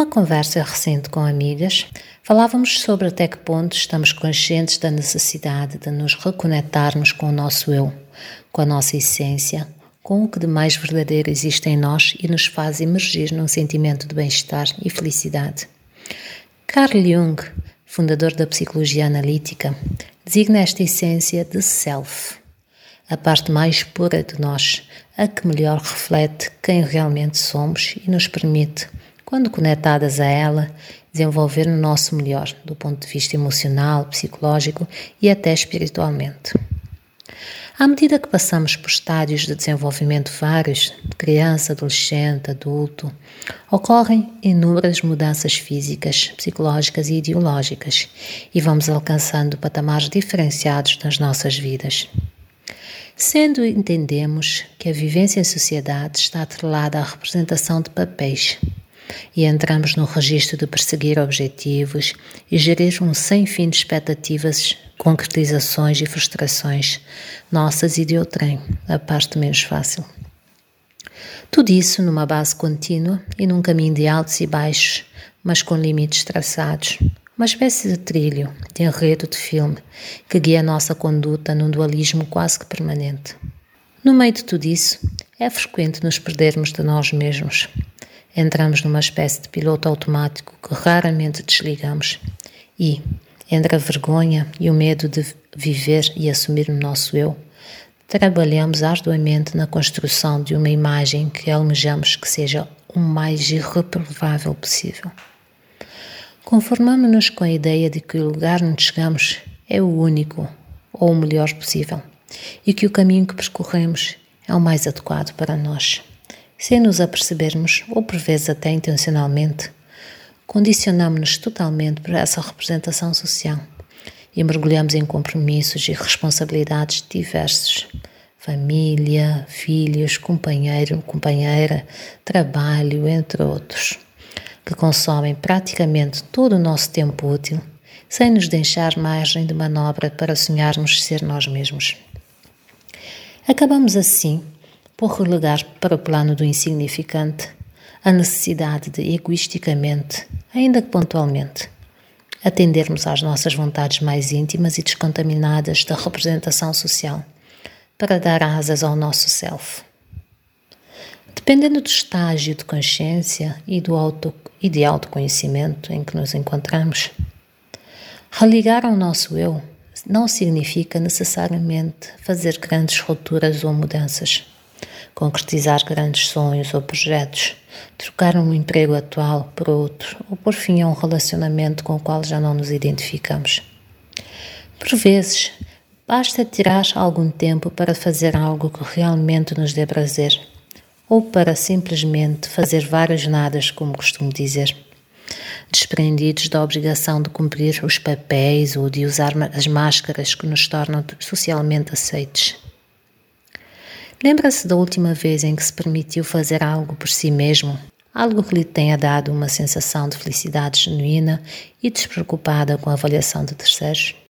Numa conversa recente com amigas, falávamos sobre até que ponto estamos conscientes da necessidade de nos reconectarmos com o nosso eu, com a nossa essência, com o que de mais verdadeiro existe em nós e nos faz emergir num sentimento de bem-estar e felicidade. Carl Jung, fundador da psicologia analítica, designa esta essência de self, a parte mais pura de nós, a que melhor reflete quem realmente somos e nos permite quando conectadas a ela, desenvolver o nosso melhor do ponto de vista emocional, psicológico e até espiritualmente. À medida que passamos por estádios de desenvolvimento vários, de criança, adolescente, adulto, ocorrem inúmeras mudanças físicas, psicológicas e ideológicas e vamos alcançando patamares diferenciados nas nossas vidas. Sendo entendemos que a vivência em sociedade está atrelada à representação de papéis, e entramos no registro de perseguir objetivos e gerir um sem fim de expectativas, concretizações e frustrações, nossas e de outrem, a parte menos fácil. Tudo isso numa base contínua e num caminho de altos e baixos, mas com limites traçados. Uma espécie de trilho, de enredo de filme, que guia a nossa conduta num dualismo quase que permanente. No meio de tudo isso, é frequente nos perdermos de nós mesmos, entramos numa espécie de piloto automático que raramente desligamos e, entre a vergonha e o medo de viver e assumir o nosso eu, trabalhamos arduamente na construção de uma imagem que almejamos que seja o mais irreprovável possível. Conformamos-nos com a ideia de que o lugar onde chegamos é o único ou o melhor possível e que o caminho que percorremos é o mais adequado para nós sem nos apercebermos, ou por vezes até intencionalmente, condicionamos-nos totalmente por essa representação social e mergulhamos em compromissos e responsabilidades diversos. Família, filhos, companheiro, companheira, trabalho, entre outros, que consomem praticamente todo o nosso tempo útil, sem nos deixar margem de manobra para sonharmos ser nós mesmos. Acabamos assim por relegar para o plano do insignificante a necessidade de egoisticamente, ainda que pontualmente, atendermos às nossas vontades mais íntimas e descontaminadas da representação social, para dar asas ao nosso self. Dependendo do estágio de consciência e, do auto, e de autoconhecimento em que nos encontramos, religar ao nosso eu não significa necessariamente fazer grandes rupturas ou mudanças concretizar grandes sonhos ou projetos, trocar um emprego atual por outro ou por fim a um relacionamento com o qual já não nos identificamos. Por vezes, basta tirar algum tempo para fazer algo que realmente nos dê prazer ou para simplesmente fazer várias nadas, como costumo dizer desprendidos da obrigação de cumprir os papéis ou de usar as máscaras que nos tornam socialmente aceites. Lembra-se da última vez em que se permitiu fazer algo por si mesmo? Algo que lhe tenha dado uma sensação de felicidade genuína e despreocupada com a avaliação de terceiros?